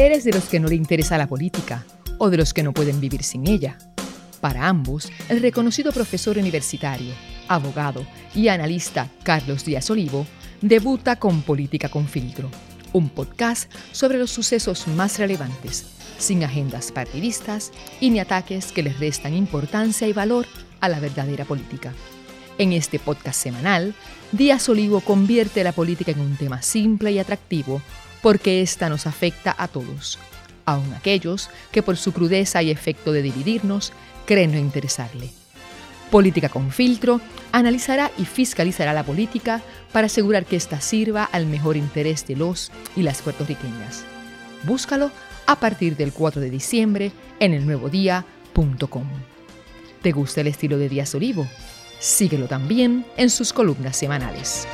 ¿Eres de los que no le interesa la política o de los que no pueden vivir sin ella? Para ambos, el reconocido profesor universitario, abogado y analista Carlos Díaz Olivo debuta con Política con Filtro, un podcast sobre los sucesos más relevantes, sin agendas partidistas y ni ataques que les restan importancia y valor a la verdadera política. En este podcast semanal, Díaz Olivo convierte la política en un tema simple y atractivo porque ésta nos afecta a todos, aun aquellos que por su crudeza y efecto de dividirnos creen no interesarle. Política con filtro analizará y fiscalizará la política para asegurar que ésta sirva al mejor interés de los y las puertorriqueñas. Búscalo a partir del 4 de diciembre en elnuevodía.com. ¿Te gusta el estilo de Díaz Olivo? Síguelo también en sus columnas semanales.